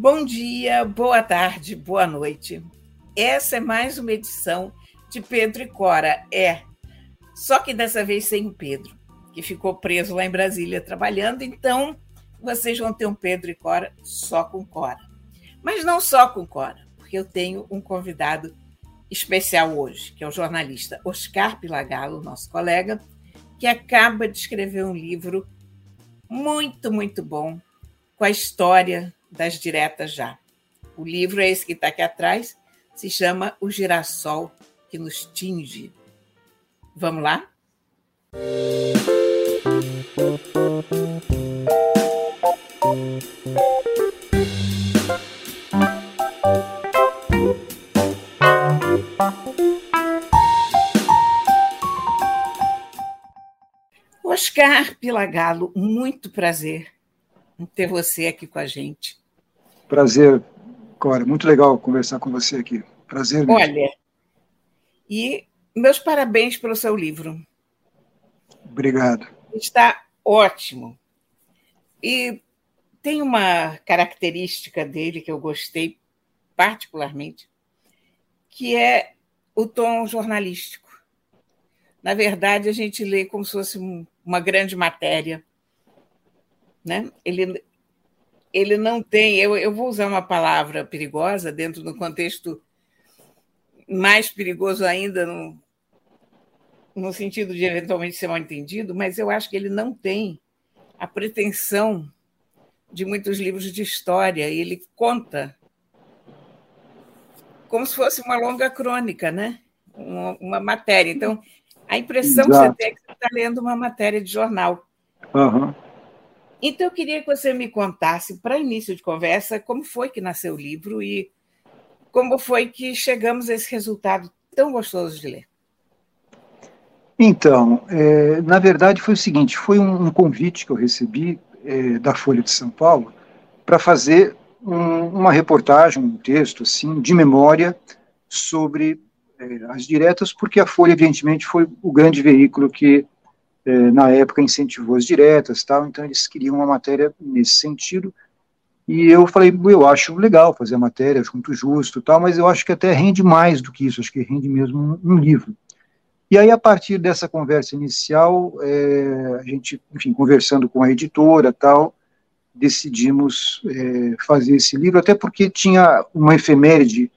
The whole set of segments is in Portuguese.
Bom dia, boa tarde, boa noite. Essa é mais uma edição de Pedro e Cora. É, só que dessa vez sem o Pedro, que ficou preso lá em Brasília trabalhando. Então, vocês vão ter um Pedro e Cora só com Cora. Mas não só com Cora, porque eu tenho um convidado especial hoje, que é o jornalista Oscar Pilagalo, nosso colega, que acaba de escrever um livro muito, muito bom com a história das diretas já. O livro é esse que está aqui atrás, se chama O Girassol que nos tinge. Vamos lá? Oscar Pilagalo, muito prazer em ter você aqui com a gente. Prazer, Cora. Muito legal conversar com você aqui. Prazer mesmo. Olha, e meus parabéns pelo seu livro. Obrigado. Está ótimo. E tem uma característica dele que eu gostei particularmente, que é o tom jornalístico. Na verdade, a gente lê como se fosse uma grande matéria. Né? Ele, ele não tem. Eu, eu vou usar uma palavra perigosa dentro do contexto mais perigoso ainda, no, no sentido de eventualmente ser mal entendido, mas eu acho que ele não tem a pretensão de muitos livros de história. E ele conta como se fosse uma longa crônica, né? uma, uma matéria. Então, a impressão Exato. que você tem é que você está lendo uma matéria de jornal. Uhum. Então, eu queria que você me contasse, para início de conversa, como foi que nasceu o livro e como foi que chegamos a esse resultado tão gostoso de ler. Então, é, na verdade foi o seguinte, foi um, um convite que eu recebi é, da Folha de São Paulo para fazer um, uma reportagem, um texto assim de memória sobre é, as diretas, porque a Folha evidentemente foi o grande veículo que na época incentivou as diretas, tal. Então eles queriam uma matéria nesse sentido. E eu falei, eu acho legal fazer a matéria, acho muito justo, tal, mas eu acho que até rende mais do que isso, acho que rende mesmo um, um livro. E aí, a partir dessa conversa inicial, é, a gente, enfim, conversando com a editora, tal, decidimos é, fazer esse livro, até porque tinha uma efeméride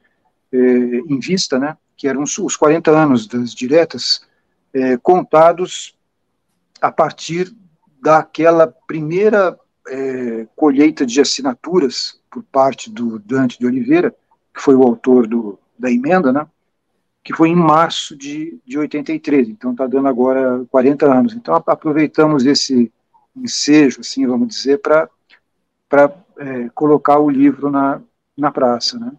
é, em vista, né, que eram os 40 anos das diretas, é, contados a partir daquela primeira é, colheita de assinaturas por parte do Dante de Oliveira, que foi o autor do, da emenda, né, que foi em março de, de 83, então está dando agora 40 anos. Então aproveitamos esse ensejo, assim, vamos dizer, para é, colocar o livro na, na praça. Né.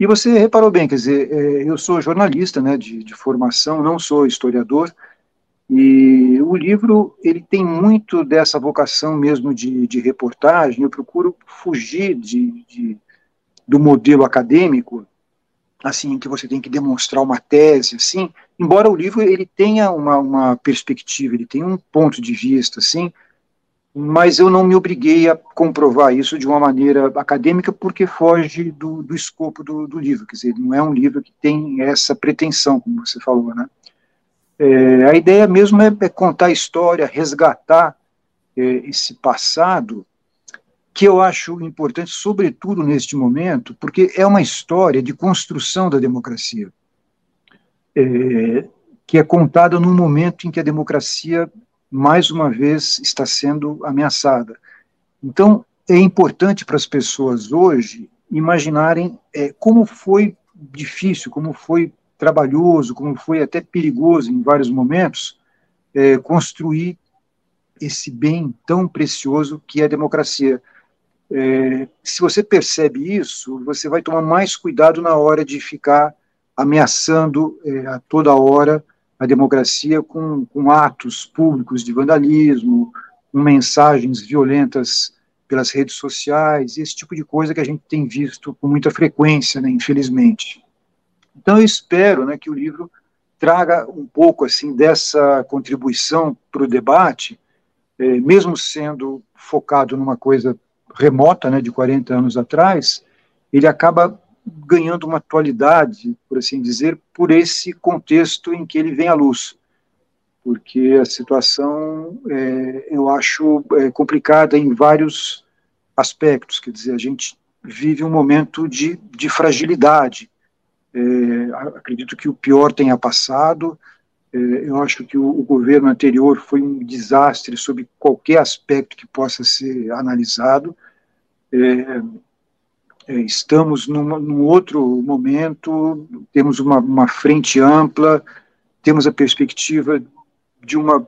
E você reparou bem, quer dizer, é, eu sou jornalista né, de, de formação, não sou historiador, e o livro ele tem muito dessa vocação mesmo de, de reportagem. Eu procuro fugir de, de, do modelo acadêmico, assim que você tem que demonstrar uma tese, assim. Embora o livro ele tenha uma, uma perspectiva, ele tem um ponto de vista, assim. Mas eu não me obriguei a comprovar isso de uma maneira acadêmica porque foge do, do escopo do, do livro. Quer dizer, não é um livro que tem essa pretensão, como você falou, né? É, a ideia mesmo é, é, contar a história, resgatar é, esse passado, que eu acho importante, sobretudo neste momento, porque é uma história de construção da democracia, é, que é contada num momento em que a democracia, mais uma vez, está sendo ameaçada. Então, é importante para as pessoas hoje imaginarem é, como foi difícil, como foi trabalhoso, como foi até perigoso em vários momentos, é, construir esse bem tão precioso que é a democracia. É, se você percebe isso, você vai tomar mais cuidado na hora de ficar ameaçando é, a toda hora a democracia com, com atos públicos de vandalismo, com mensagens violentas pelas redes sociais, esse tipo de coisa que a gente tem visto com muita frequência, né, infelizmente. Então eu espero né, que o livro traga um pouco assim dessa contribuição para o debate, eh, mesmo sendo focado numa coisa remota, né, de 40 anos atrás, ele acaba ganhando uma atualidade, por assim dizer, por esse contexto em que ele vem à luz. Porque a situação, é, eu acho, é, complicada em vários aspectos. Quer dizer, a gente vive um momento de, de fragilidade. É, acredito que o pior tenha passado. É, eu acho que o, governo anterior foi um desastre sob qualquer aspecto que possa ser analisado. É, estamos numa, num outro momento, temos uma, uma frente ampla, temos a perspectiva de uma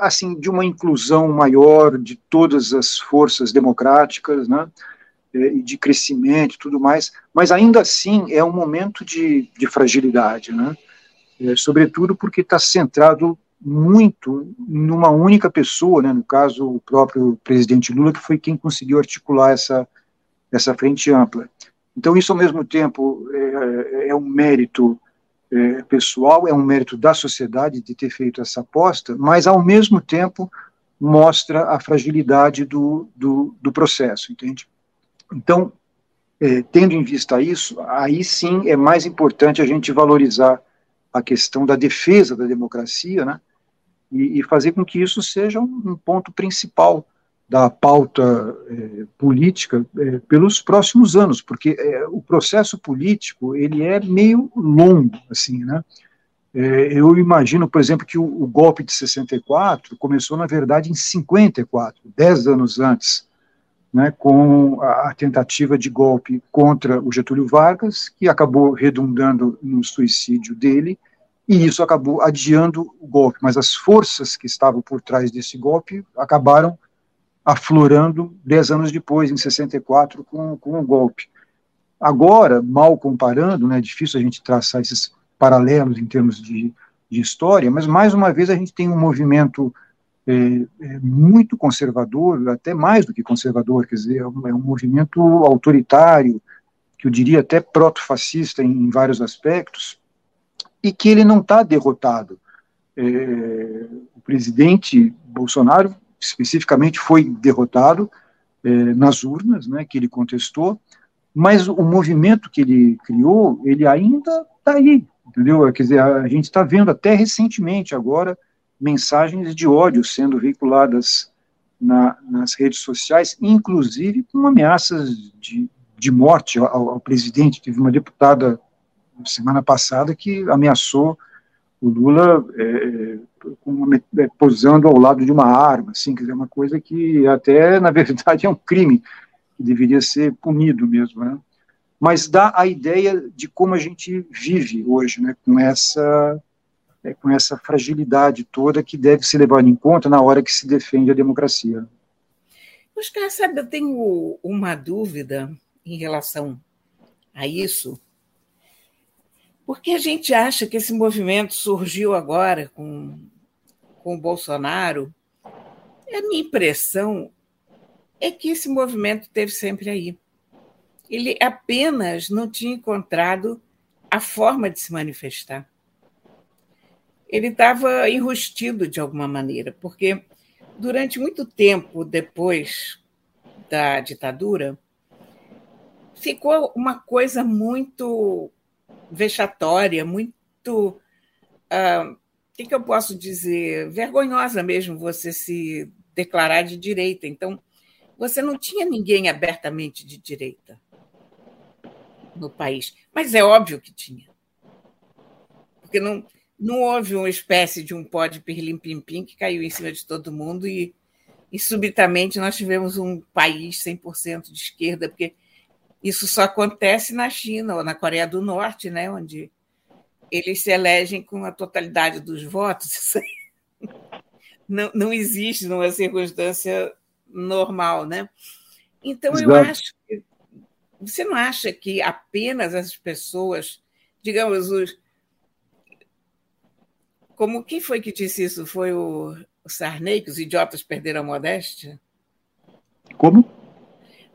assim de uma inclusão maior de todas as forças democráticas, né, e de crescimento e tudo mais, mas ainda assim é um momento de, de fragilidade, né, é, sobretudo porque está centrado muito numa única pessoa, né, no caso o próprio presidente Lula, que foi quem conseguiu articular essa essa frente ampla. Então, isso, ao mesmo tempo, é, é um mérito é, pessoal, é um mérito da sociedade de ter feito essa aposta, mas, ao mesmo tempo, mostra a fragilidade do, do, do processo, entende? Então, é, tendo em vista isso, aí sim é mais importante a gente valorizar a questão da defesa da democracia, né, e, e fazer com que isso seja um, um ponto principal da pauta é, política é, pelos próximos anos, porque o processo político ele é meio longo, assim, né? eu imagino, por exemplo, que o, o, golpe de 64 começou, na verdade, em 54, dez anos antes, né, com a, tentativa de golpe contra o Getúlio Vargas, que acabou redundando no suicídio dele, e isso acabou adiando o golpe, mas as forças que estavam por trás desse golpe acabaram aflorando dez anos depois, em 64, com, com o golpe. Agora, mal comparando, né, é difícil a gente traçar esses paralelos em termos de, de história, mas mais uma vez a gente tem um movimento é, é, muito conservador, até mais do que conservador, quer dizer, é um, é um movimento autoritário, que eu diria até proto-fascista em, em, vários aspectos, e que ele não está derrotado. É, o presidente Bolsonaro especificamente foi derrotado é, nas urnas, né, que ele contestou, mas o movimento que ele criou, ele ainda está aí, entendeu? Quer dizer, a gente está vendo até recentemente agora mensagens de ódio sendo veiculadas na, nas redes sociais, inclusive com ameaças de, de morte ao, ao presidente. Teve uma deputada semana passada que ameaçou o Lula é, uma, é, posando ao lado de uma arma, assim, quer dizer, uma coisa que até, na verdade, é um crime, que deveria ser punido mesmo, né? Mas dá a ideia de como a gente vive hoje, né, com essa, é, com essa fragilidade toda que deve ser levada em conta na hora que se defende a democracia. Oscar, sabe, eu tenho uma dúvida em relação a isso, porque a gente acha que esse movimento surgiu agora com, com o Bolsonaro. A minha impressão é que esse movimento teve sempre aí. Ele apenas não tinha encontrado a forma de se manifestar. Ele estava enrustido de alguma maneira, porque durante muito tempo depois da ditadura, ficou uma coisa muito vexatória, muito. O que, que eu posso dizer? Vergonhosa mesmo você se declarar de direita. Então, você não tinha ninguém abertamente de direita no país. Mas é óbvio que tinha. Porque não, não houve uma espécie de um pó de pirlim-pim-pim que caiu em cima de todo mundo e, e subitamente nós tivemos um país 100% de esquerda, porque isso só acontece na China ou na Coreia do Norte, né, onde eles se elegem com a totalidade dos votos. Isso aí não, não existe numa circunstância normal, né? Então Exato. eu acho que você não acha que apenas as pessoas, digamos, os como quem foi que disse isso? Foi o Sarney que os idiotas perderam a modéstia? Como?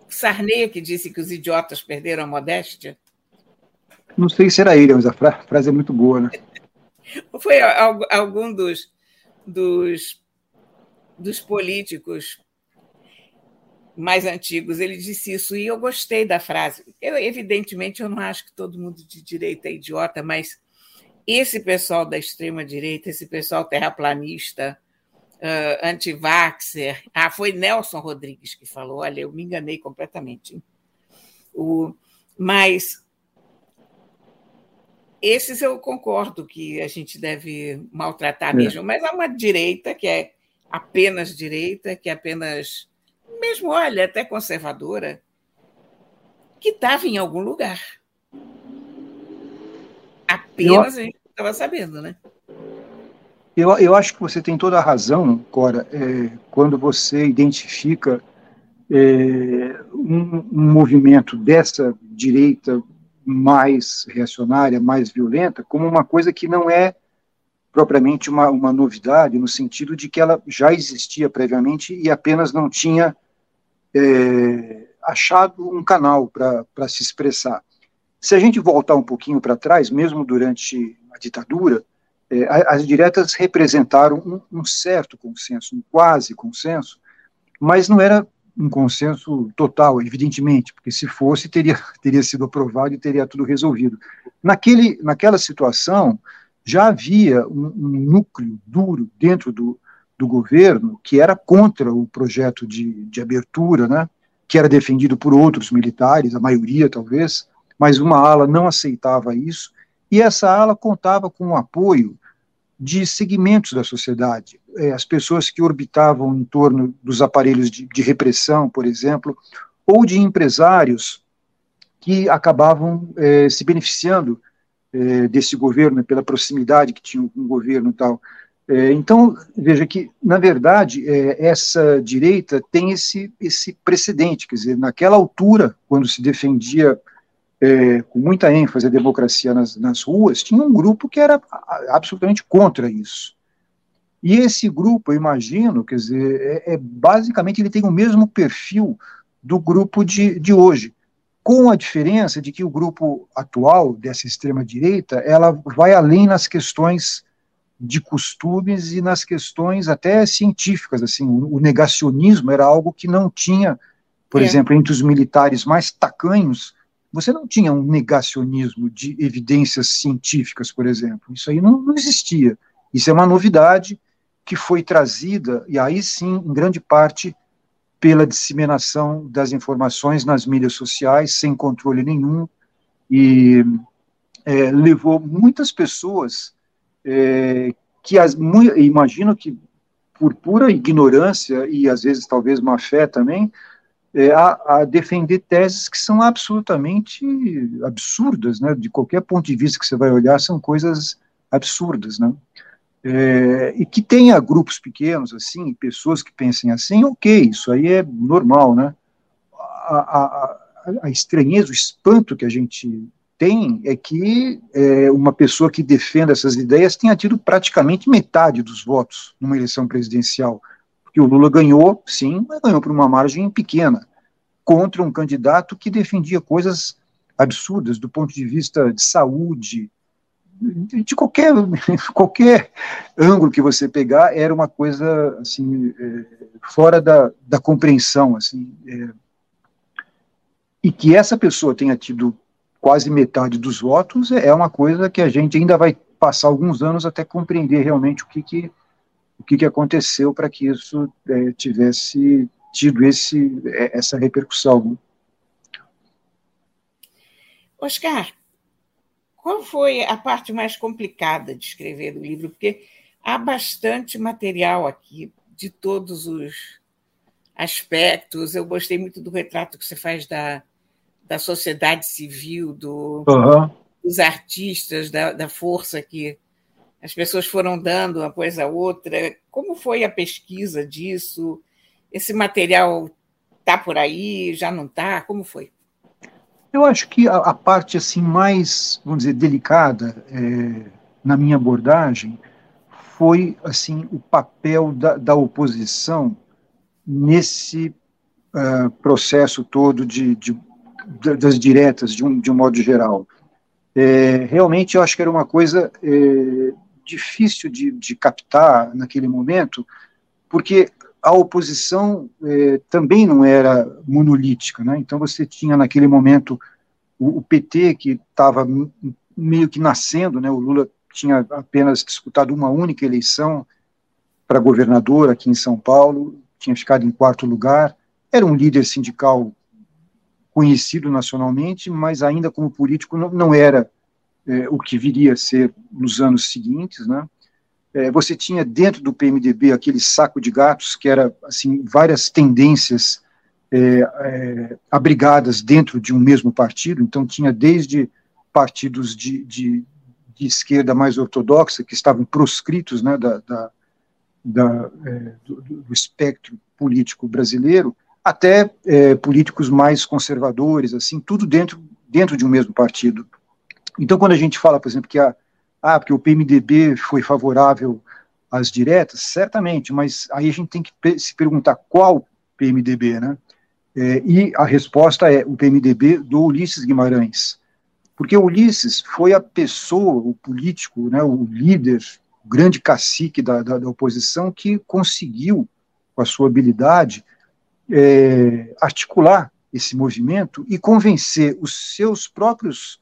Sarney que disse que os idiotas perderam a modéstia? Não sei se era ele, mas a frase é muito boa, né? Foi algum dos, dos, dos políticos. mais antigos, ele disse isso e eu gostei da frase. Eu, evidentemente, eu não acho que todo mundo de direita é idiota, mas esse pessoal da extrema direita, esse pessoal terraplanista, uh, anti-vaxxer, ah, foi Nelson Rodrigues que falou, olha, eu me enganei completamente. O, mas esses eu concordo que a gente deve maltratar é. mesmo, mas há uma direita que é apenas direita, que é apenas mesmo, olha, até conservadora, que estava em algum lugar. Apenas eu, a gente estava sabendo, né? Eu, eu acho que você tem toda a razão, Cora, é, quando você identifica é, um, um movimento dessa direita mais reacionária, mais violenta, como uma coisa que não é propriamente uma, uma novidade, no sentido de que ela já existia previamente e apenas não tinha é, achado um canal para se expressar. Se a gente voltar um pouquinho para trás, mesmo durante a ditadura, é, as diretas representaram um, um, certo consenso, um quase consenso, mas não era um consenso total, evidentemente, porque se fosse, teria, teria sido aprovado e teria tudo resolvido. Naquele, naquela situação, já havia um, um núcleo duro dentro do, do governo que era contra o projeto de, de abertura, né, que era defendido por outros militares, a maioria talvez, mas uma ala não aceitava isso, e essa ala contava com o apoio de segmentos da sociedade, é, as pessoas que orbitavam em torno dos aparelhos de, de repressão, por exemplo, ou de empresários que acabavam é, se beneficiando é, desse governo pela proximidade que tinha com o governo e tal. Então, veja que, na verdade, essa direita tem esse, esse precedente, quer dizer, naquela altura, quando se defendia é, com muita ênfase a democracia nas, nas ruas, tinha um grupo que era absolutamente contra isso. E esse grupo, eu imagino, quer dizer, é, é, basicamente ele tem o mesmo perfil do grupo de, de hoje, com a diferença de que o grupo atual dessa extrema direita, ela vai além nas questões de costumes e nas questões até científicas, assim, o, negacionismo era algo que não tinha, por é. exemplo, entre os militares mais tacanhos, você não tinha um negacionismo de evidências científicas, por exemplo, isso aí não, não existia, isso é uma novidade que foi trazida, e aí sim, em grande parte, pela disseminação das informações nas mídias sociais, sem controle nenhum, e é, levou muitas pessoas é, que as, imagino que por pura ignorância e às vezes talvez má fé também, é, a, a, defender teses que são absolutamente absurdas, né? De qualquer ponto de vista que você vai olhar, são coisas absurdas, né? É, e que tenha grupos pequenos assim, pessoas que pensem assim, ok, isso aí é normal, né? A, a, a estranheza, o espanto que a gente tem é que é, uma pessoa que defenda essas ideias tenha tido praticamente metade dos votos numa eleição presidencial. Porque o Lula ganhou, sim, mas ganhou por uma margem pequena, contra um candidato que defendia coisas absurdas do ponto de vista de saúde, de qualquer, qualquer ângulo que você pegar, era uma coisa assim, é, fora da, da compreensão. Assim, é, e que essa pessoa tenha tido quase metade dos votos, é uma coisa que a gente ainda vai passar alguns anos até compreender realmente o que, que, o que, que aconteceu para que isso é, tivesse tido esse, é, essa repercussão. Oscar, qual foi a parte mais complicada de escrever do livro? Porque há bastante material aqui de todos os aspectos. Eu gostei muito do retrato que você faz da, da sociedade civil, do, uhum. dos artistas, da, da força que as pessoas foram dando uma coisa a outra. Como foi a pesquisa disso? Esse material está por aí, já não está? Como foi? Eu acho que a, a, parte assim mais, vamos dizer, delicada é, na minha abordagem foi assim o papel da, da oposição nesse uh, processo todo de, de das diretas, de um, de um modo geral. É, realmente, eu acho que era uma coisa é, difícil de, de captar naquele momento, porque a oposição eh, também não era monolítica, né? Então você tinha naquele momento o, o PT que estava meio que nascendo, né? O Lula tinha apenas disputado uma única eleição para governador aqui em São Paulo, tinha ficado em quarto lugar, era um líder sindical conhecido nacionalmente, mas ainda como político não, não era é, o que viria a ser nos anos seguintes, né? É, você tinha dentro do PMDB aquele saco de gatos que era assim várias tendências é, é, abrigadas dentro de um mesmo partido. Então tinha desde partidos de, de, de esquerda mais ortodoxa que estavam proscritos, né, da, da, da é, do, do, espectro político brasileiro, até é, políticos mais conservadores, assim, tudo dentro dentro de um mesmo partido. Então, quando a gente fala, por exemplo, que a, ah, porque o PMDB foi favorável às diretas, certamente, mas aí a gente tem que se perguntar qual PMDB, né? É, e a resposta é o PMDB do Ulisses Guimarães, porque Ulisses foi a pessoa, o político, né, o líder, o grande cacique da, da, da oposição que conseguiu, com a sua habilidade, é, articular esse movimento e convencer os seus próprios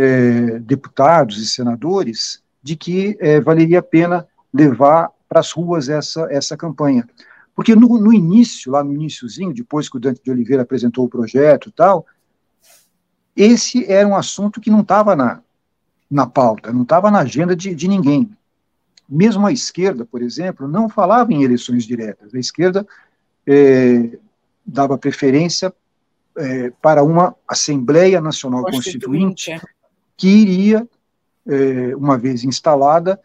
é, deputados e senadores de que é, valeria a pena levar para as ruas essa, essa campanha. Porque no, no, início, lá no iníciozinho, depois que o Dante de Oliveira apresentou o projeto e tal, esse era um assunto que não estava na, na pauta, não estava na agenda de, de ninguém. Mesmo a esquerda, por exemplo, não falava em eleições diretas. A esquerda é, dava preferência é, para uma Assembleia Nacional Constituinte, Constituinte que iria, é, uma vez instalada,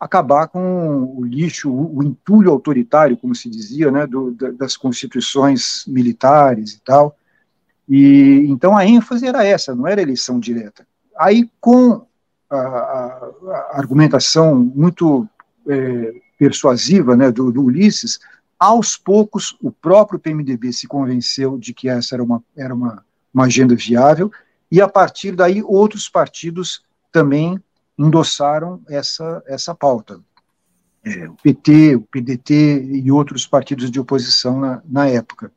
acabar com o lixo, o, entulho autoritário, como se dizia, né, do, das constituições militares e tal. E então a ênfase era essa, não era eleição direta. Aí com a, a, a argumentação muito é, persuasiva né, do, do, Ulisses, aos poucos o próprio PMDB se convenceu de que essa era uma, era uma, uma agenda viável e a partir daí outros partidos também endossaram essa, essa pauta. É, o PT, o PDT e outros partidos de oposição na, na época.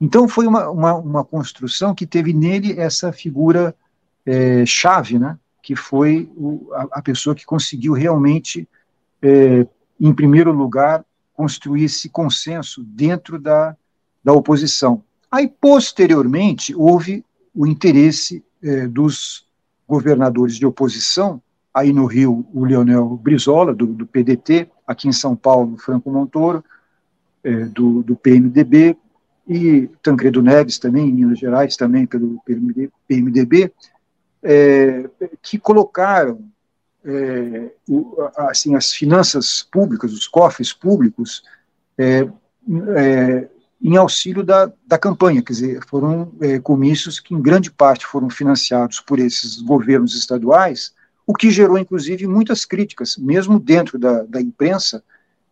Então foi uma, uma, uma, construção que teve nele essa figura é, chave, né, que foi o, a, a, pessoa que conseguiu realmente, é, em primeiro lugar, construir esse consenso dentro da, da oposição. Aí, posteriormente, houve o interesse eh, dos governadores de oposição, aí no Rio, o Leonel Brizola, do, do PDT, aqui em São Paulo, Franco Montoro, eh, do, do, PMDB, e Tancredo Neves também, em Minas Gerais, também pelo PMDB, eh, que colocaram o, assim, as finanças públicas, os cofres públicos, em auxílio da, da campanha, quer dizer, foram é, comícios que em grande parte foram financiados por esses governos estaduais, o que gerou, inclusive, muitas críticas, mesmo dentro da, da imprensa,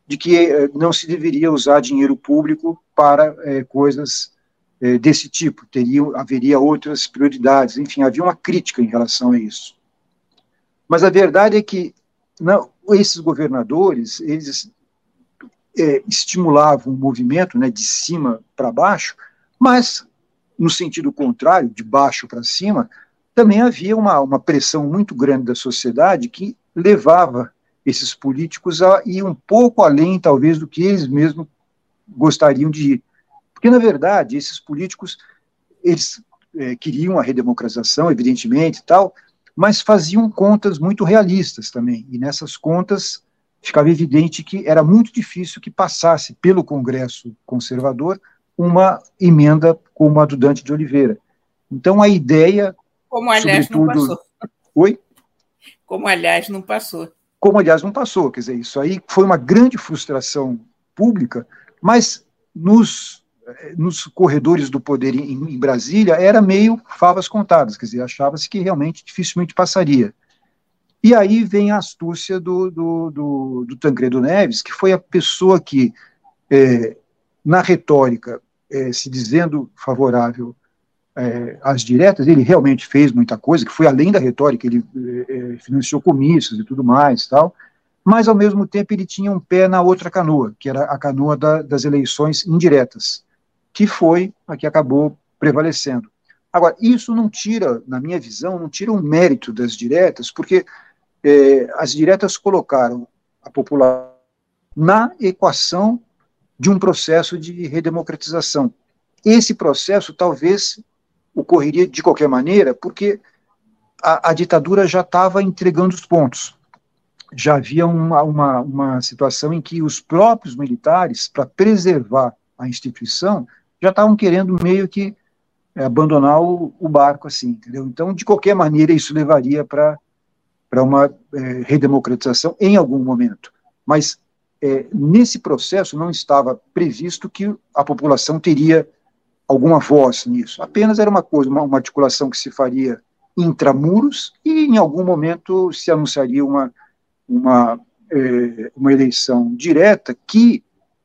de que é, não se deveria usar dinheiro público para é, coisas é, desse tipo, teria, haveria outras prioridades, enfim, havia uma crítica em relação a isso. Mas a verdade é que não, esses governadores, eles é, estimulavam o movimento né, de cima para baixo, mas, no sentido contrário, de baixo para cima, também havia uma, uma pressão muito grande da sociedade que levava esses políticos a ir um pouco além, talvez, do que eles mesmos gostariam de ir. Porque, na verdade, esses políticos, eles é, queriam a redemocratização, evidentemente, tal, mas faziam contas muito realistas também, e nessas contas ficava evidente que era muito difícil que passasse pelo Congresso conservador uma emenda como a do Dante de Oliveira. Então a ideia. Como aliás não passou. Oi? Como aliás não passou. Como aliás não passou, quer dizer, isso aí foi uma grande frustração pública, mas nos, eh, nos corredores do poder em, em Brasília era meio favas contadas, quer dizer, achava-se que realmente dificilmente passaria. E aí vem a astúcia do, do, do, do Tancredo Neves, que foi a pessoa que, é, na retórica, é, se dizendo favorável é, às diretas, ele realmente fez muita coisa, que foi além da retórica, ele é, é, financiou comícios e tudo mais, tal, mas ao mesmo tempo ele tinha um pé na outra canoa, que era a canoa da, das eleições indiretas, que foi a que acabou prevalecendo. Agora, isso não tira, na minha visão, não tira o mérito das diretas, porque é, as diretas colocaram a população na equação de um processo de redemocratização. Esse processo talvez ocorreria de qualquer maneira, porque a, a ditadura já estava entregando os pontos. Já havia uma, uma, uma situação em que os próprios militares, para preservar a instituição, já estavam querendo meio que é, abandonar o, o, barco, assim, entendeu? Então, de qualquer maneira, isso levaria para uma é, redemocratização em algum momento. Mas é, nesse processo não estava previsto que a população teria alguma voz nisso. Apenas era uma coisa, uma, uma articulação que se faria intramuros e em algum momento se anunciaria uma, uma, é, uma eleição direta que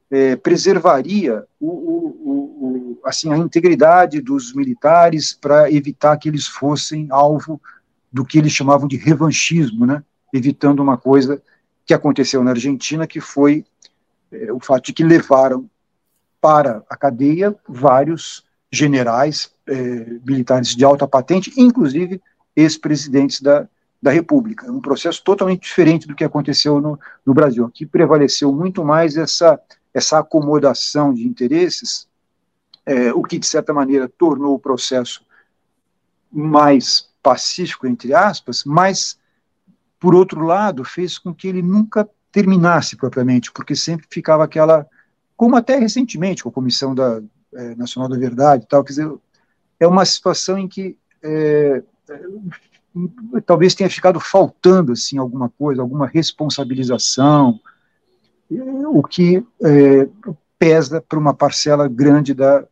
é, preservaria o, o, o, assim, a integridade dos militares para evitar que eles fossem alvo do que eles chamavam de revanchismo, né? evitando uma coisa que aconteceu na Argentina, que foi é, o fato de que levaram para a cadeia vários generais é, militares de alta patente, inclusive ex-presidentes da, da República. Um processo totalmente diferente do que aconteceu no, no Brasil. Aqui prevaleceu muito mais essa essa acomodação de interesses, é, o que, de certa maneira, tornou o processo mais pacífico, entre aspas, mas, por outro lado, fez com que ele nunca terminasse propriamente, porque sempre ficava aquela, como até recentemente, com a Comissão da, é, Nacional da Verdade e tal, quer dizer, é uma situação em que é, talvez tenha ficado faltando assim alguma coisa, alguma responsabilização, o que é, pesa para uma parcela grande da,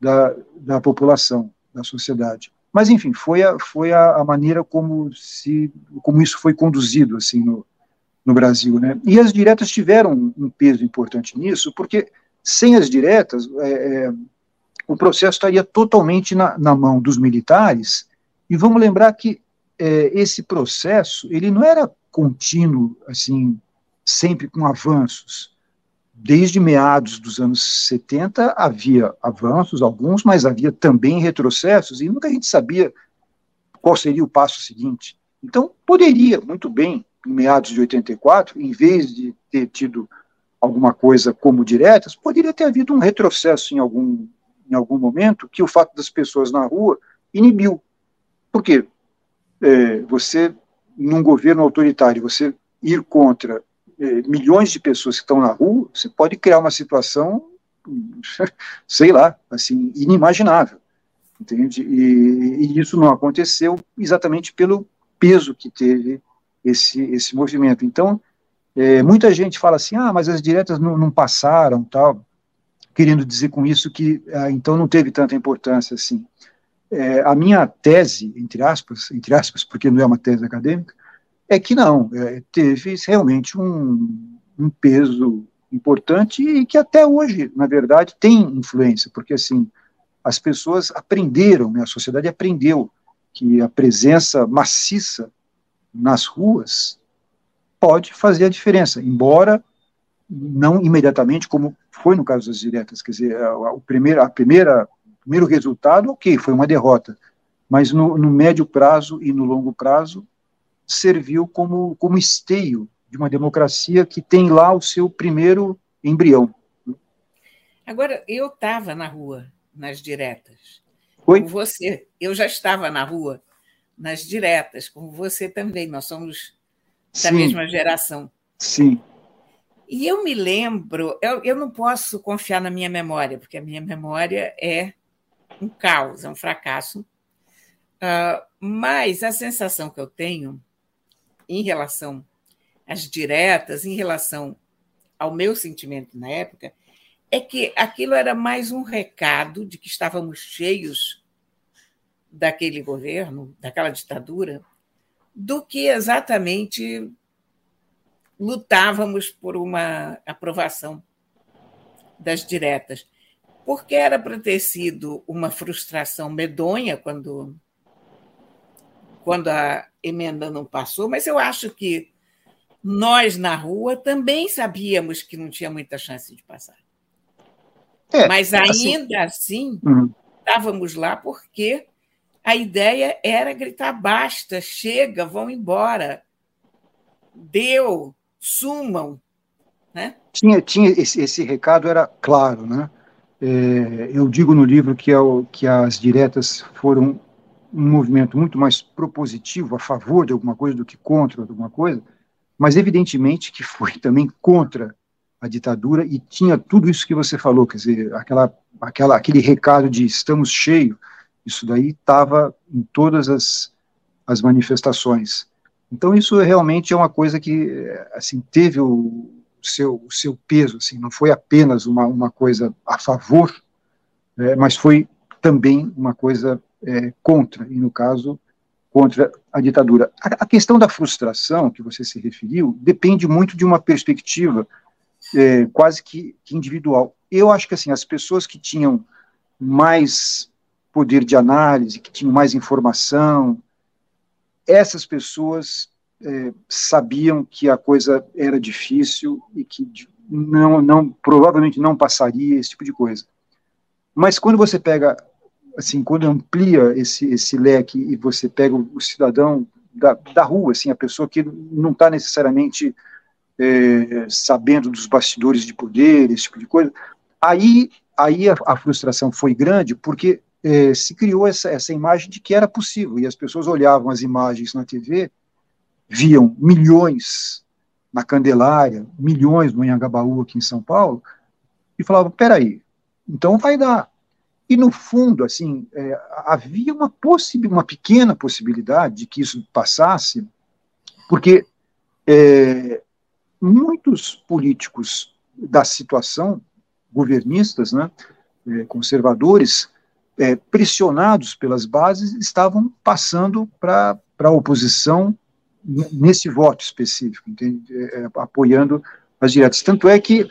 da, da, população, da sociedade. Mas, enfim, foi a, foi a, a, maneira como, se, como isso foi conduzido assim, no, no Brasil. Né? E as diretas tiveram um peso importante nisso, porque sem as diretas, é, é, o processo estaria totalmente na, na, mão dos militares, e vamos lembrar que é, esse processo, ele não era contínuo, assim, sempre com avanços. Desde meados dos anos 70 havia avanços, alguns, mas havia também retrocessos, e nunca a gente sabia qual seria o passo seguinte. Então, poderia, muito bem, em meados de 84, em vez de ter tido alguma coisa como diretas, poderia ter havido um retrocesso em algum, em algum momento que o fato das pessoas na rua inibiu. Por quê? É, você, num governo autoritário, você ir contra milhões de pessoas que estão na rua, você pode criar uma situação, sei lá, assim, inimaginável, entende? E, e isso não aconteceu exatamente pelo peso que teve esse, esse movimento. Então, é, muita gente fala assim, ah, mas as diretas não, não passaram, tal, querendo dizer com isso que, ah, então, não teve tanta importância assim. É, a minha tese, entre aspas, entre aspas, porque não é uma tese acadêmica, é que não, é, teve realmente um, um, peso importante e que até hoje, na verdade, tem influência, porque assim, as pessoas aprenderam, né, a sociedade aprendeu que a presença maciça nas ruas pode fazer a diferença, embora não imediatamente, como foi no caso das diretas, quer dizer, o primeiro, a primeira, o primeiro resultado, ok, foi uma derrota, mas no, no médio prazo e no longo prazo, serviu como, como esteio de uma democracia que tem lá o seu primeiro embrião. Agora, eu estava na rua, nas diretas. Oi? Com você. Eu já estava na rua, nas diretas, como você também. Nós somos da Sim. mesma geração. Sim. E eu me lembro, eu, eu não posso confiar na minha memória, porque a minha memória é um caos, é um fracasso. Uh, mas a sensação que eu tenho em relação às diretas, em relação ao meu sentimento na época, é que aquilo era mais um recado de que estávamos cheios daquele governo, daquela ditadura, do que exatamente lutávamos por uma aprovação das diretas. Porque era para ter sido uma frustração medonha quando quando a emenda não passou, mas eu acho que nós na rua também sabíamos que não tinha muita chance de passar. É, Mas assim, ainda assim, assim uhum. estávamos lá porque a ideia era gritar: basta, chega, vão embora. Deu, sumam. Né? Tinha, tinha esse, esse recado era claro, né? É, eu digo no livro que, é o, que as diretas foram um movimento muito mais propositivo, a favor de alguma coisa do que contra alguma coisa, mas evidentemente que foi também contra a ditadura e tinha tudo isso que você falou, quer dizer, aquela, aquela, aquele recado de estamos cheios, isso daí estava em todas as, as manifestações. Então isso realmente é uma coisa que assim teve o seu, o seu peso, assim, não foi apenas uma, uma coisa a favor, é, mas foi também uma coisa é, contra, e no caso, contra a ditadura. A, a, questão da frustração, que você se referiu, depende muito de uma perspectiva é, quase que, que individual. Eu acho que assim, as pessoas que tinham mais poder de análise, que tinham mais informação, essas pessoas é, sabiam que a coisa era difícil e que não, não, provavelmente não passaria esse tipo de coisa. Mas quando você pega, assim, quando amplia esse, esse leque e você pega o, cidadão da, da rua, assim, a pessoa que não está necessariamente é, sabendo dos bastidores de poder, esse tipo de coisa, aí, aí a, a frustração foi grande, porque é, se criou essa, essa imagem de que era possível, e as pessoas olhavam as imagens na TV, viam milhões na Candelária, milhões no Anhangabaú aqui em São Paulo, e falavam, peraí, então vai dar. E no fundo, assim, é, havia uma, uma pequena possibilidade de que isso passasse, porque é, muitos políticos da situação, governistas, né, é, conservadores, é, pressionados pelas bases, estavam passando para a oposição nesse voto específico, entende? É, é, apoiando as diretas. Tanto é que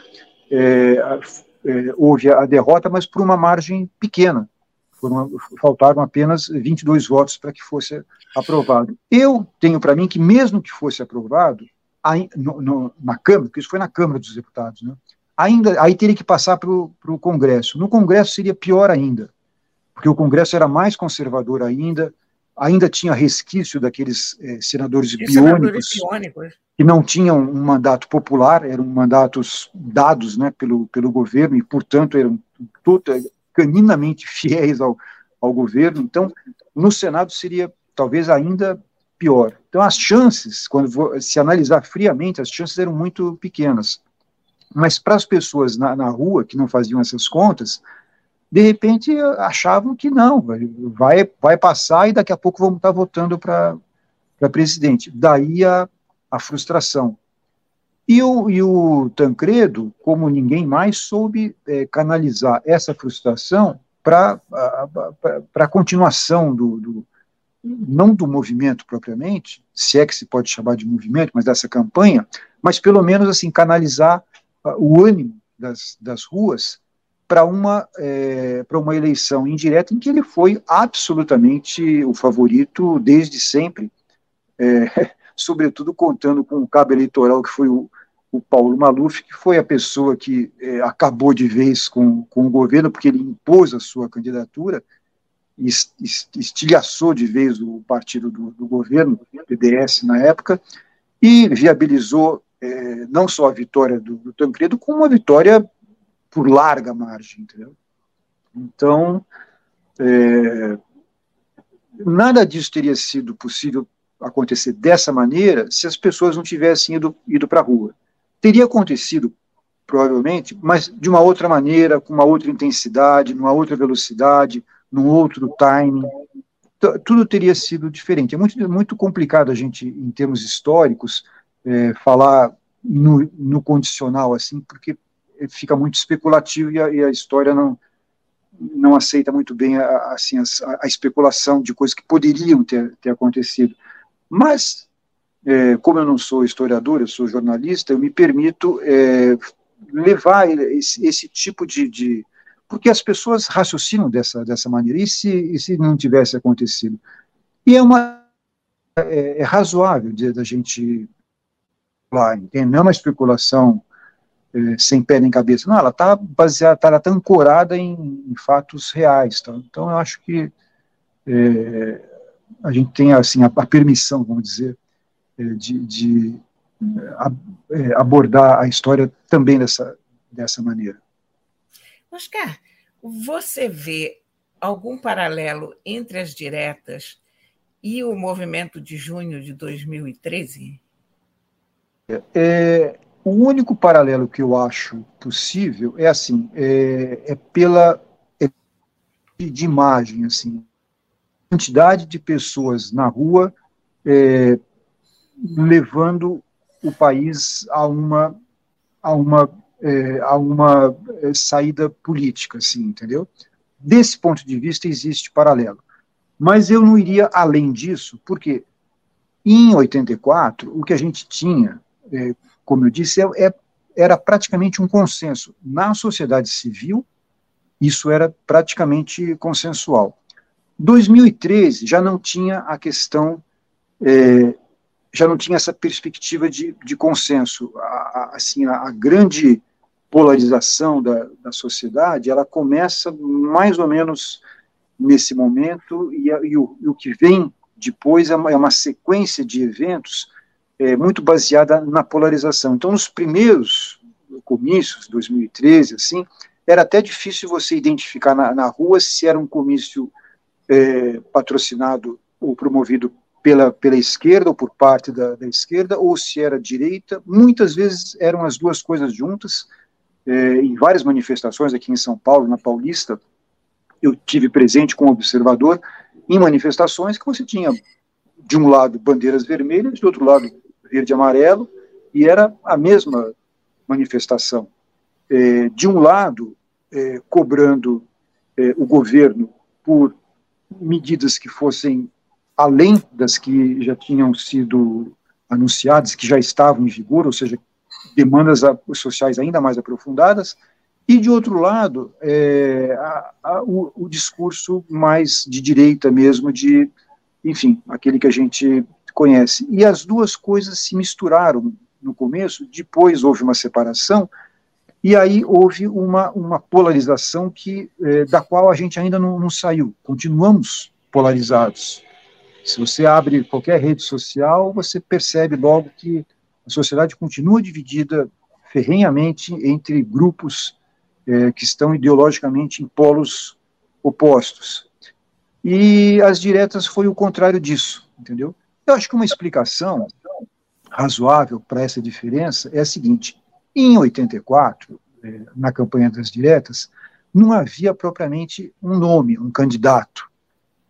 é houve a derrota, mas por uma margem pequena. Foram, faltaram apenas 22 votos para que fosse aprovado. Eu tenho para mim que, mesmo que fosse aprovado, aí, no, no, na Câmara, porque isso foi na Câmara dos Deputados, né, ainda aí teria que passar para o Congresso. No Congresso seria pior ainda, porque o Congresso era mais conservador ainda, ainda tinha resquício daqueles eh, senadores biônicos, que não tinham um mandato popular, eram mandatos dados né, pelo, pelo governo e, portanto, eram toda, caninamente fiéis ao, ao governo. Então, no Senado seria talvez ainda pior. Então, as chances, quando se analisar friamente, as chances eram muito pequenas. Mas para as pessoas na, na rua que não faziam essas contas, de repente achavam que não, vai, vai passar e daqui a pouco vamos estar votando para presidente. Daí a, a frustração. E o, e o Tancredo, como ninguém mais, soube é, canalizar essa frustração para a continuação do, do, não do movimento propriamente, se é que se pode chamar de movimento, mas dessa campanha, mas pelo menos assim canalizar o ânimo das, das ruas para uma, é, uma eleição indireta em que ele foi absolutamente o favorito desde sempre, é, sobretudo contando com o cabo eleitoral que foi o, o Paulo Maluf, que foi a pessoa que é, acabou de vez com, com o governo, porque ele impôs a sua candidatura, estilhaçou de vez o partido do, do governo, o PDS na época, e viabilizou é, não só a vitória do, do Tancredo, como uma vitória por larga margem, entendeu? Então, é, nada disso teria sido possível acontecer dessa maneira se as pessoas não tivessem ido, ido para a rua. Teria acontecido, provavelmente, mas de uma outra maneira, com uma outra intensidade, numa outra velocidade, num outro timing. Tudo teria sido diferente. É muito, muito complicado a gente, em termos históricos, é, falar no, no condicional assim, porque fica muito especulativo e a, e a história não não aceita muito bem a, assim a, a, especulação de coisas que poderiam ter, ter acontecido. Mas, é, como eu não sou historiador, eu sou jornalista, eu me permito é, levar esse, esse tipo de, de, Porque as pessoas raciocinam dessa, dessa maneira, e se, e se não tivesse acontecido? E é uma. É, é razoável da gente lá? Não é uma especulação é, sem pé nem cabeça. Não, ela está baseada, tá, ela está ancorada em, em, fatos reais. Tá? Então, eu acho que é, a gente tem assim a, a permissão, vamos dizer, é, de, de é, abordar a história também dessa, dessa maneira. Oscar, você vê algum paralelo entre as diretas e o movimento de junho de 2013? É, o único paralelo que eu acho possível é assim, é, é pela é de imagem, assim, quantidade de pessoas na rua é, levando o país a uma a uma é, a uma é, saída política, assim, entendeu? Desse ponto de vista existe paralelo, mas eu não iria além disso, porque em 84 o que a gente tinha é, como eu disse, é, é, era praticamente um consenso. Na sociedade civil, isso era praticamente consensual. 2013 já não tinha a questão, é, já não tinha essa perspectiva de, de consenso. A, a, assim, a, a grande polarização da, da sociedade, ela começa mais ou menos nesse momento, e, e, o, e o, que vem depois é uma, é uma sequência de eventos é, muito baseada na polarização. Então, nos primeiros comícios, 2013, assim, era até difícil você identificar na, na rua se era um comício é, patrocinado ou promovido pela, pela esquerda ou por parte da, da, esquerda, ou se era direita. Muitas vezes eram as duas coisas juntas. É, em várias manifestações aqui em São Paulo, na Paulista, eu tive presente como observador em manifestações que você tinha de um lado bandeiras vermelhas, do outro lado verde e amarelo, e era a mesma manifestação. É, de um lado, é, cobrando é, o governo por medidas que fossem além das que já tinham sido anunciadas, que já estavam em vigor, ou seja, demandas sociais ainda mais aprofundadas, e, de outro lado, é, a, a, o, o, discurso mais de direita mesmo, de, enfim, aquele que a gente conhece. E as duas coisas se misturaram no começo, depois houve uma separação, e aí houve uma, uma polarização que, é, da qual a gente ainda não, não saiu. Continuamos polarizados. Se você abre qualquer rede social, você percebe logo que a sociedade continua dividida ferrenhamente entre grupos é, que estão ideologicamente em polos opostos. E as diretas foi o contrário disso, entendeu? Eu acho que uma explicação razoável para essa diferença é a seguinte: em 84, é, na campanha das diretas, não havia propriamente um nome, um candidato.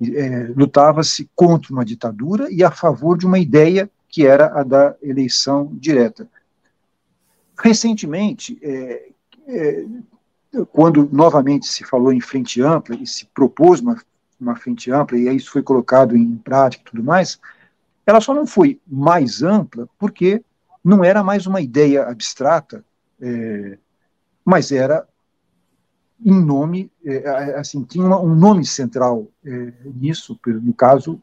É, Lutava-se contra uma ditadura e a favor de uma ideia que era a da eleição direta. Recentemente, é, é, quando novamente se falou em frente ampla e se propôs uma, uma frente ampla, e isso foi colocado em prática e tudo mais, ela só não foi mais ampla porque não era mais uma ideia abstrata, é, mas era em nome, é, assim, tinha uma, um nome central é, nisso, no caso,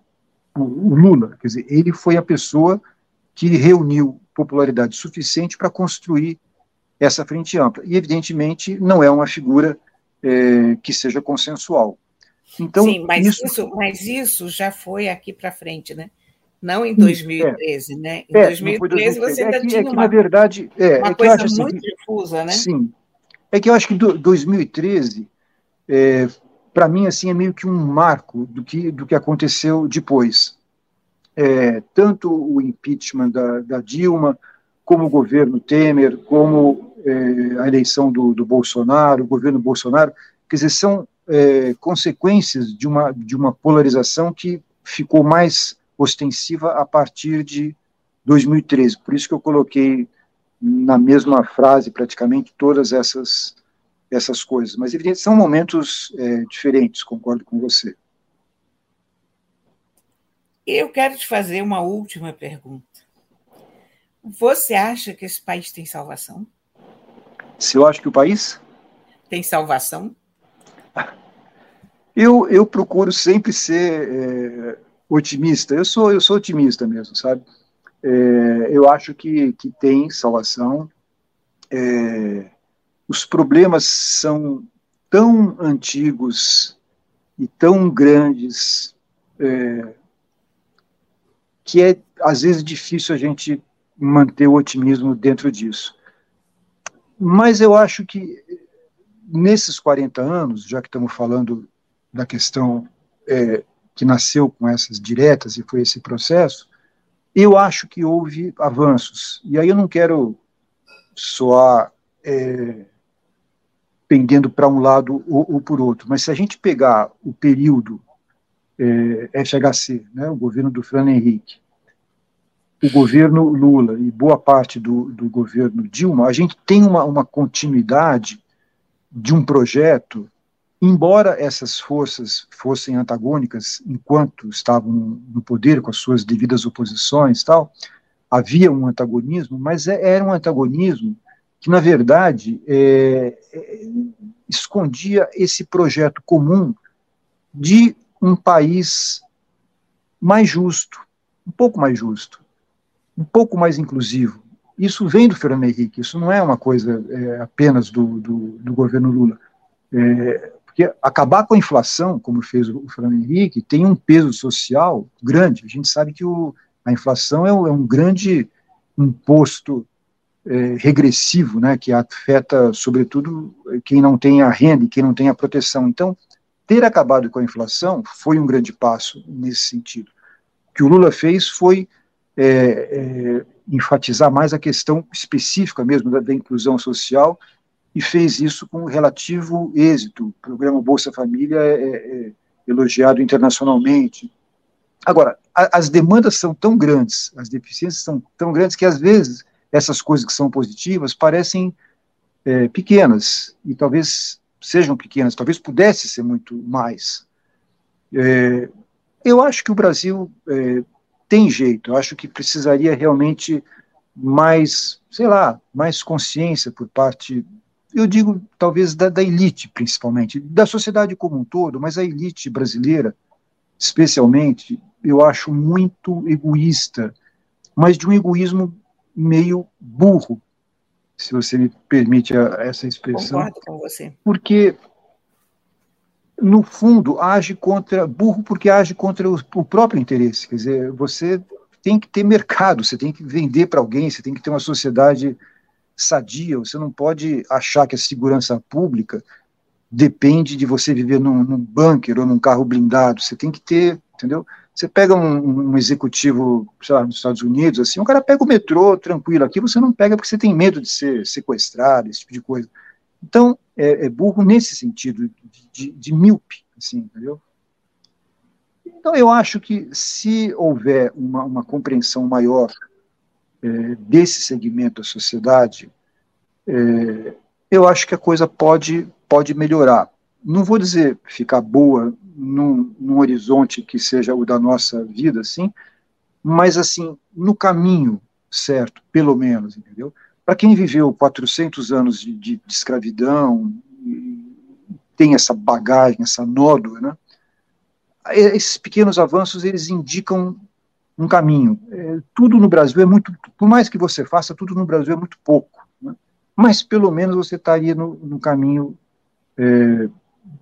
o, o, Lula. Quer dizer, ele foi a pessoa que reuniu popularidade suficiente para construir essa frente ampla. E, evidentemente, não é uma figura é, que seja consensual. Então, Sim, mas isso, isso, mas isso já foi aqui para frente, né? Não em 2013, é. né? Em é, 2013 você ainda é que, tinha é que, uma, na verdade, é, uma é coisa assim, muito difusa, né? Sim. É que eu acho que do, 2013, é, para mim, assim, é meio que um marco do que, do que aconteceu depois. É, tanto o impeachment da, da, Dilma, como o governo Temer, como é, a eleição do, do, Bolsonaro, o governo Bolsonaro, quer dizer, são é, consequências de uma, de uma polarização que ficou mais ostensiva a partir de 2013. Por isso que eu coloquei na mesma frase praticamente todas essas essas coisas. Mas evidentemente são momentos é, diferentes. Concordo com você. Eu quero te fazer uma última pergunta. Você acha que esse país tem salvação? Se eu acho que o país tem salvação? Eu, eu procuro sempre ser é, otimista. Eu sou, eu sou otimista mesmo, sabe? é, eu acho que, que tem salvação. É, os problemas são tão antigos e tão grandes é, que é, às vezes, difícil a gente manter o otimismo dentro disso. Mas eu acho que nesses 40 anos, já que estamos falando da questão é, que nasceu com essas diretas e foi esse processo, eu acho que houve avanços. E aí eu não quero soar é, pendendo para um lado ou, ou, por outro, mas se a gente pegar o período é, FHC, né, o governo do Fran Henrique, o governo Lula e boa parte do, do governo Dilma, a gente tem uma, uma continuidade de um projeto embora essas forças fossem antagônicas enquanto estavam no poder com as suas devidas oposições tal, havia um antagonismo, mas é, era um antagonismo que na verdade é, é, escondia esse projeto comum de um país mais justo, um pouco mais justo, um pouco mais inclusivo. Isso vem do Fernando Henrique, isso não é uma coisa é, apenas do, do, do governo Lula. É, porque acabar com a inflação, como fez o Fernando Henrique, tem um peso social grande. A gente sabe que o, a inflação é, um, é um grande imposto é, regressivo, né, que afeta, sobretudo, quem não tem a renda e quem não tem a proteção. Então, ter acabado com a inflação foi um grande passo nesse sentido. O que o Lula fez foi é, é, enfatizar mais a questão específica mesmo da, da inclusão social e fez isso com relativo êxito. O programa Bolsa Família é, é, é elogiado internacionalmente. Agora, a, as demandas são tão grandes, as deficiências são tão grandes que às vezes essas coisas que são positivas parecem é, pequenas e talvez sejam pequenas, talvez pudesse ser muito mais. É, eu acho que o Brasil é, tem jeito, eu acho que precisaria realmente mais, sei lá, mais consciência por parte eu digo talvez da, da, elite, principalmente, da sociedade como um todo, mas a elite brasileira, especialmente, eu acho muito egoísta, mas de um egoísmo meio burro, se você me permite a, essa expressão. Concordo com você. Porque, no fundo, age contra, burro porque age contra o, o próprio interesse, quer dizer, você tem que ter mercado, você tem que vender para alguém, você tem que ter uma sociedade sadia, você não pode achar que a segurança pública depende de você viver num, num bunker ou num carro blindado, você tem que ter, entendeu? Você pega um, um, executivo, sei lá, nos Estados Unidos, assim, o cara pega o metrô tranquilo, aqui você não pega porque você tem medo de ser sequestrado, esse tipo de coisa. Então, é, é burro nesse sentido, de, de, de míope, assim, entendeu? Então, eu acho que se houver uma, uma compreensão maior é, desse segmento da sociedade, é, eu acho que a coisa pode, pode melhorar. Não vou dizer ficar boa num, num horizonte que seja o da nossa vida, assim, mas assim, no caminho certo, pelo menos, entendeu? Para quem viveu 400 anos de, de, de escravidão, tem essa bagagem, essa nódoa, né? Esses pequenos avanços eles indicam um caminho. É, tudo no Brasil é muito, por mais que você faça, tudo no Brasil é muito pouco, né? mas pelo menos você estaria no, no caminho é,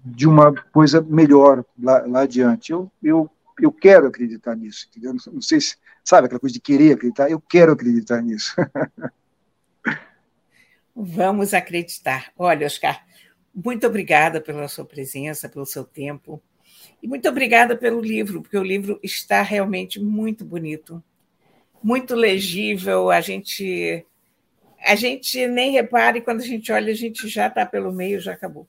de uma coisa melhor lá, lá adiante. Eu, eu, eu quero acreditar nisso, entendeu? Não, sei se, sabe aquela coisa de querer acreditar, eu quero acreditar nisso. Vamos acreditar. Olha, Oscar, muito obrigada pela sua presença, pelo seu tempo. E muito obrigada pelo livro, porque o livro está realmente muito bonito, muito legível. A gente a gente nem repara e quando a gente olha, a gente já está pelo meio, já acabou.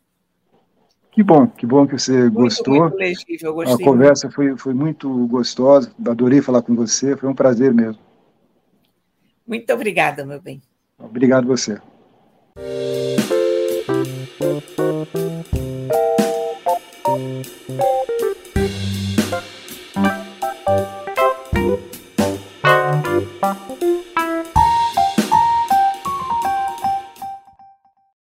Que bom, que bom que você muito, gostou. Muito legível, gostei. A conversa muito. foi, foi muito gostosa, adorei falar com você, foi um prazer mesmo. Muito obrigada, meu bem. Obrigado você.